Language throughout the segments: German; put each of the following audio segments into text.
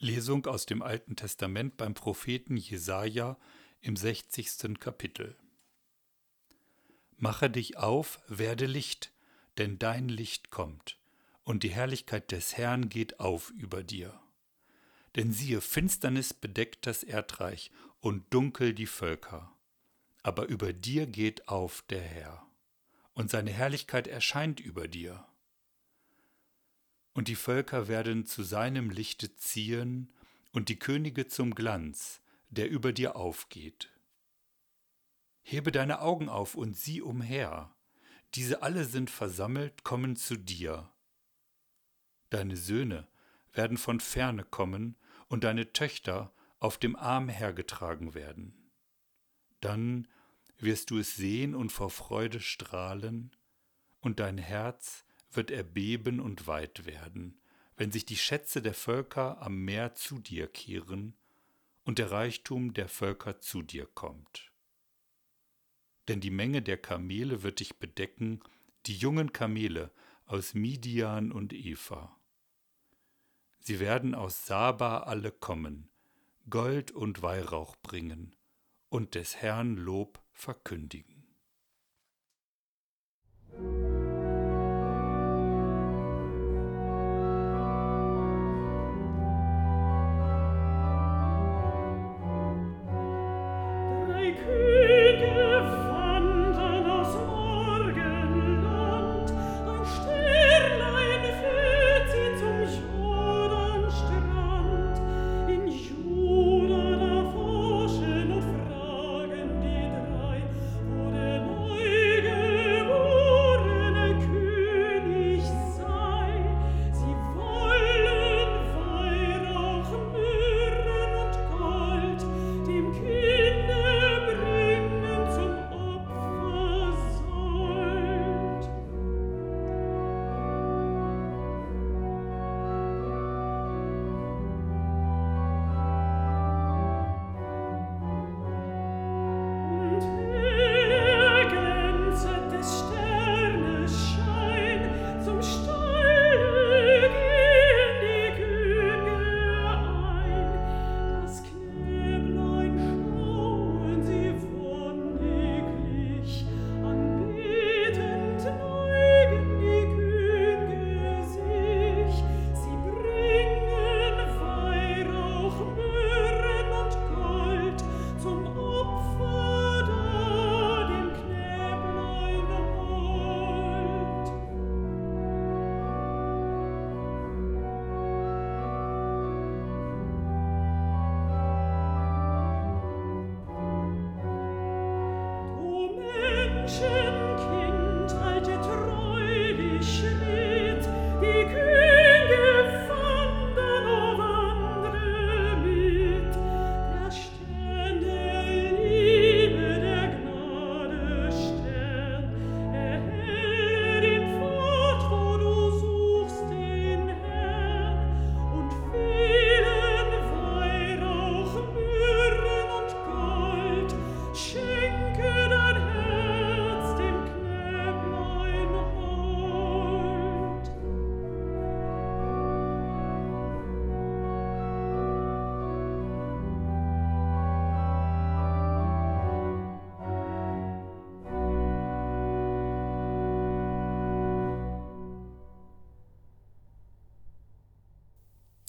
Lesung aus dem Alten Testament beim Propheten Jesaja im 60. Kapitel. Mache dich auf, werde Licht, denn dein Licht kommt, und die Herrlichkeit des Herrn geht auf über dir. Denn siehe, Finsternis bedeckt das Erdreich und dunkel die Völker. Aber über dir geht auf der Herr, und seine Herrlichkeit erscheint über dir und die Völker werden zu seinem Lichte ziehen und die Könige zum Glanz, der über dir aufgeht. Hebe deine Augen auf und sieh umher, diese alle sind versammelt, kommen zu dir. Deine Söhne werden von ferne kommen und deine Töchter auf dem Arm hergetragen werden. Dann wirst du es sehen und vor Freude strahlen, und dein Herz wird erbeben und weit werden, wenn sich die Schätze der Völker am Meer zu dir kehren und der Reichtum der Völker zu dir kommt. Denn die Menge der Kamele wird dich bedecken, die jungen Kamele aus Midian und Eva. Sie werden aus Saba alle kommen, Gold und Weihrauch bringen und des Herrn Lob verkündigen.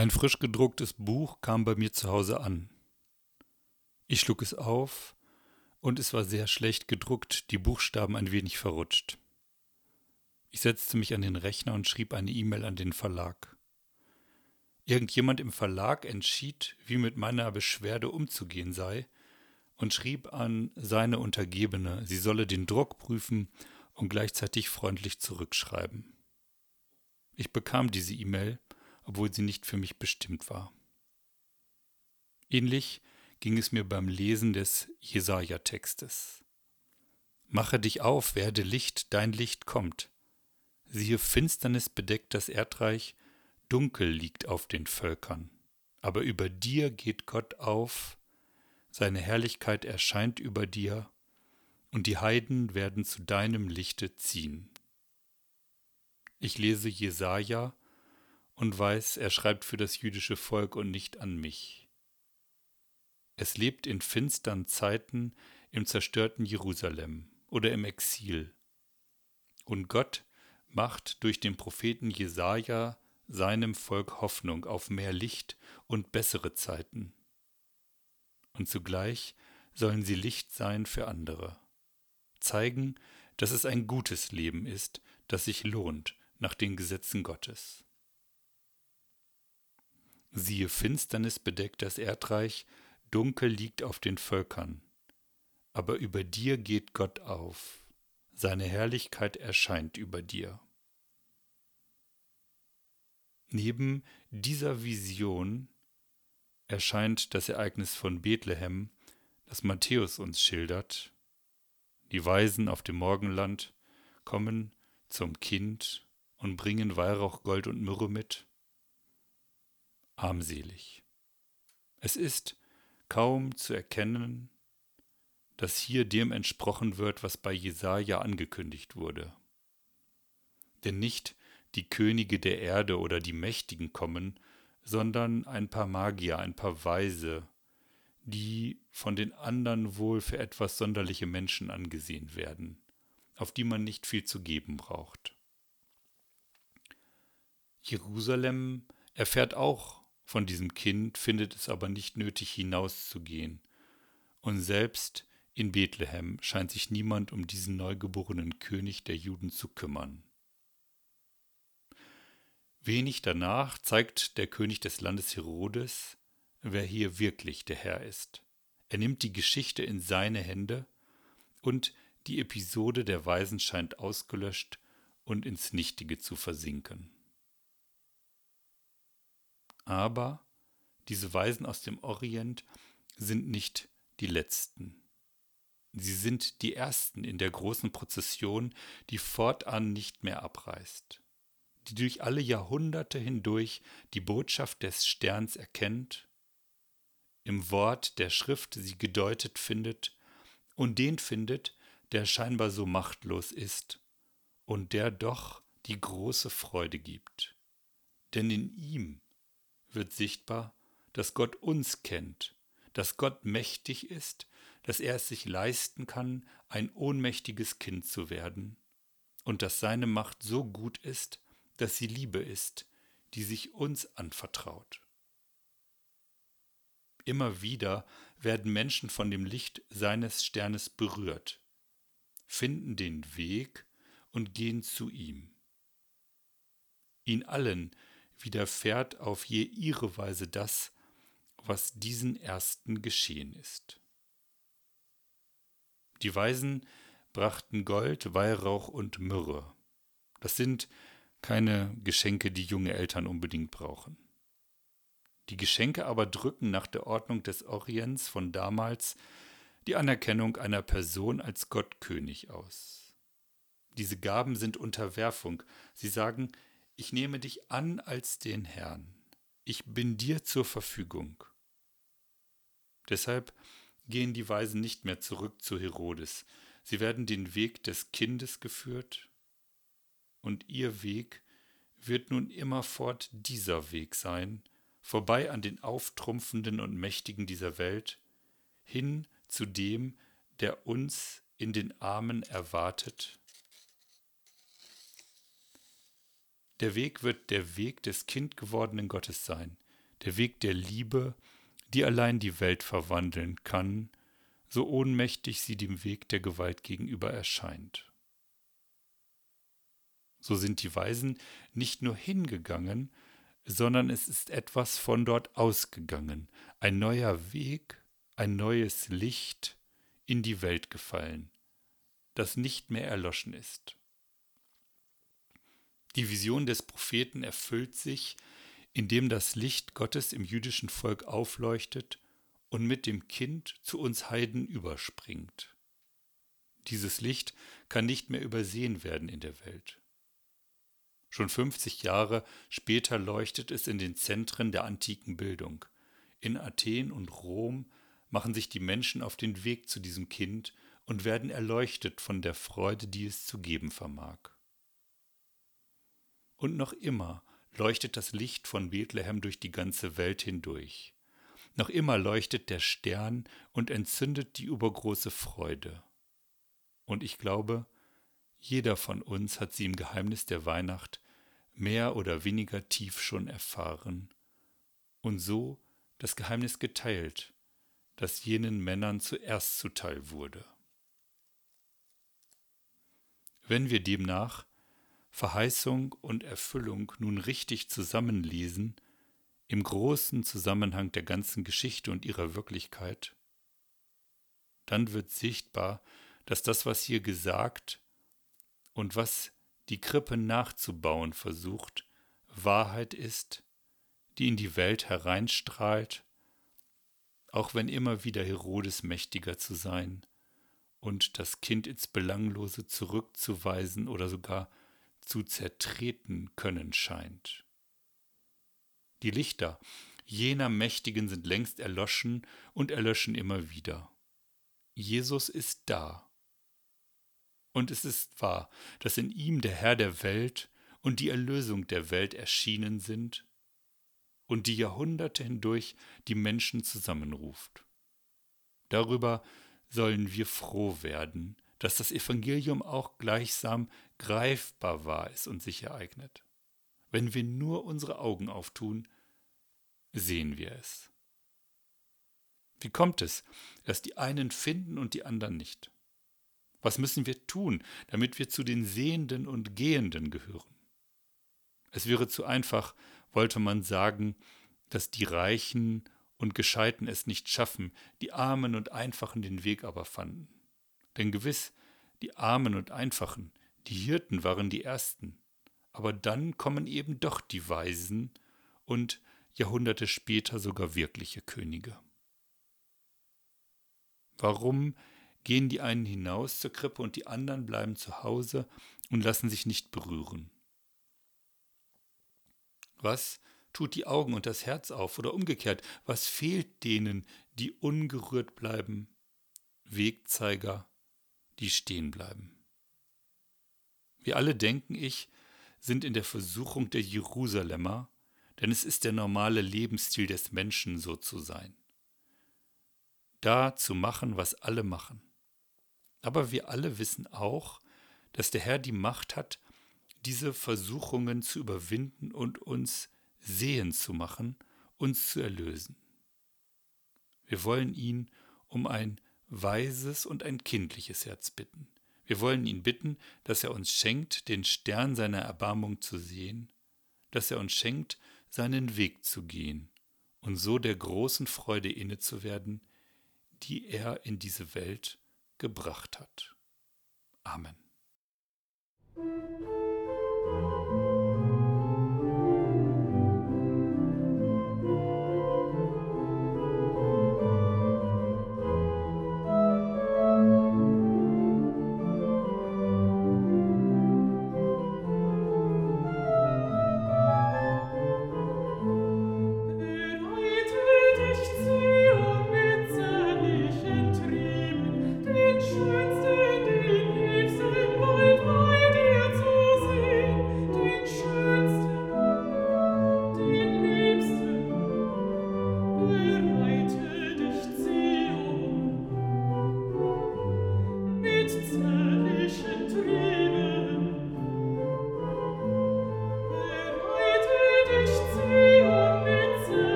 Ein frisch gedrucktes Buch kam bei mir zu Hause an. Ich schlug es auf, und es war sehr schlecht gedruckt, die Buchstaben ein wenig verrutscht. Ich setzte mich an den Rechner und schrieb eine E-Mail an den Verlag. Irgendjemand im Verlag entschied, wie mit meiner Beschwerde umzugehen sei, und schrieb an seine Untergebene, sie solle den Druck prüfen und gleichzeitig freundlich zurückschreiben. Ich bekam diese E-Mail obwohl sie nicht für mich bestimmt war. Ähnlich ging es mir beim Lesen des Jesaja-Textes. Mache dich auf, werde Licht, dein Licht kommt. Siehe, Finsternis bedeckt das Erdreich, Dunkel liegt auf den Völkern. Aber über dir geht Gott auf, seine Herrlichkeit erscheint über dir, und die Heiden werden zu deinem Lichte ziehen. Ich lese Jesaja und weiß, er schreibt für das jüdische Volk und nicht an mich. Es lebt in finstern Zeiten im zerstörten Jerusalem oder im Exil. Und Gott macht durch den Propheten Jesaja seinem Volk Hoffnung auf mehr Licht und bessere Zeiten. Und zugleich sollen sie Licht sein für andere, zeigen, dass es ein gutes Leben ist, das sich lohnt nach den Gesetzen Gottes. Siehe Finsternis bedeckt das Erdreich, dunkel liegt auf den Völkern, aber über dir geht Gott auf, seine Herrlichkeit erscheint über dir. Neben dieser Vision erscheint das Ereignis von Bethlehem, das Matthäus uns schildert. Die Weisen auf dem Morgenland kommen zum Kind und bringen Weihrauch, Gold und Myrrhe mit. Armselig. Es ist kaum zu erkennen, dass hier dem entsprochen wird, was bei Jesaja angekündigt wurde. Denn nicht die Könige der Erde oder die Mächtigen kommen, sondern ein paar Magier, ein paar Weise, die von den anderen wohl für etwas sonderliche Menschen angesehen werden, auf die man nicht viel zu geben braucht. Jerusalem erfährt auch von diesem Kind, findet es aber nicht nötig hinauszugehen. Und selbst in Bethlehem scheint sich niemand um diesen neugeborenen König der Juden zu kümmern. Wenig danach zeigt der König des Landes Herodes, wer hier wirklich der Herr ist. Er nimmt die Geschichte in seine Hände und die Episode der Weisen scheint ausgelöscht und ins Nichtige zu versinken. Aber diese Weisen aus dem Orient sind nicht die letzten. Sie sind die ersten in der großen Prozession, die fortan nicht mehr abreißt die durch alle Jahrhunderte hindurch die Botschaft des Sterns erkennt, im Wort der Schrift sie gedeutet findet und den findet, der scheinbar so machtlos ist und der doch die große Freude gibt. Denn in ihm wird sichtbar, dass Gott uns kennt, dass Gott mächtig ist, dass er es sich leisten kann, ein ohnmächtiges Kind zu werden, und dass seine Macht so gut ist, dass sie Liebe ist, die sich uns anvertraut. Immer wieder werden Menschen von dem Licht seines Sternes berührt, finden den Weg und gehen zu ihm. Ihn allen widerfährt auf je ihre Weise das, was diesen ersten geschehen ist. Die Weisen brachten Gold, Weihrauch und Myrrhe. Das sind keine Geschenke, die junge Eltern unbedingt brauchen. Die Geschenke aber drücken nach der Ordnung des Orients von damals die Anerkennung einer Person als Gottkönig aus. Diese Gaben sind Unterwerfung. Sie sagen, ich nehme dich an als den Herrn. Ich bin dir zur Verfügung. Deshalb gehen die Weisen nicht mehr zurück zu Herodes. Sie werden den Weg des Kindes geführt und ihr Weg wird nun immerfort dieser Weg sein, vorbei an den Auftrumpfenden und Mächtigen dieser Welt, hin zu dem, der uns in den Armen erwartet. Der Weg wird der Weg des kindgewordenen Gottes sein, der Weg der Liebe, die allein die Welt verwandeln kann, so ohnmächtig sie dem Weg der Gewalt gegenüber erscheint. So sind die Weisen nicht nur hingegangen, sondern es ist etwas von dort ausgegangen, ein neuer Weg, ein neues Licht in die Welt gefallen, das nicht mehr erloschen ist. Die Vision des Propheten erfüllt sich, indem das Licht Gottes im jüdischen Volk aufleuchtet und mit dem Kind zu uns Heiden überspringt. Dieses Licht kann nicht mehr übersehen werden in der Welt. Schon 50 Jahre später leuchtet es in den Zentren der antiken Bildung. In Athen und Rom machen sich die Menschen auf den Weg zu diesem Kind und werden erleuchtet von der Freude, die es zu geben vermag. Und noch immer leuchtet das Licht von Bethlehem durch die ganze Welt hindurch. Noch immer leuchtet der Stern und entzündet die übergroße Freude. Und ich glaube, jeder von uns hat sie im Geheimnis der Weihnacht mehr oder weniger tief schon erfahren und so das Geheimnis geteilt, das jenen Männern zuerst zuteil wurde. Wenn wir demnach Verheißung und Erfüllung nun richtig zusammenlesen, im großen Zusammenhang der ganzen Geschichte und ihrer Wirklichkeit, dann wird sichtbar, dass das, was hier gesagt und was die Krippe nachzubauen versucht, Wahrheit ist, die in die Welt hereinstrahlt, auch wenn immer wieder Herodes mächtiger zu sein und das Kind ins Belanglose zurückzuweisen oder sogar zu zertreten können scheint. Die Lichter jener Mächtigen sind längst erloschen und erlöschen immer wieder. Jesus ist da. Und es ist wahr, dass in ihm der Herr der Welt und die Erlösung der Welt erschienen sind und die Jahrhunderte hindurch die Menschen zusammenruft. Darüber sollen wir froh werden, dass das Evangelium auch gleichsam greifbar wahr ist und sich ereignet. Wenn wir nur unsere Augen auftun, sehen wir es. Wie kommt es, dass die einen finden und die anderen nicht? Was müssen wir tun, damit wir zu den Sehenden und Gehenden gehören? Es wäre zu einfach, wollte man sagen, dass die Reichen und Gescheiten es nicht schaffen, die Armen und Einfachen den Weg aber fanden. Denn gewiss, die Armen und Einfachen, die Hirten waren die Ersten, aber dann kommen eben doch die Weisen und Jahrhunderte später sogar wirkliche Könige. Warum gehen die einen hinaus zur Krippe und die anderen bleiben zu Hause und lassen sich nicht berühren? Was tut die Augen und das Herz auf oder umgekehrt, was fehlt denen, die ungerührt bleiben? Wegzeiger, die stehen bleiben. Wir alle, denken ich, sind in der Versuchung der Jerusalemer, denn es ist der normale Lebensstil des Menschen, so zu sein. Da zu machen, was alle machen. Aber wir alle wissen auch, dass der Herr die Macht hat, diese Versuchungen zu überwinden und uns sehen zu machen, uns zu erlösen. Wir wollen ihn um ein weises und ein kindliches Herz bitten. Wir wollen ihn bitten, dass er uns schenkt, den Stern seiner Erbarmung zu sehen, dass er uns schenkt, seinen Weg zu gehen und so der großen Freude inne zu werden, die er in diese Welt gebracht hat. Amen. Mit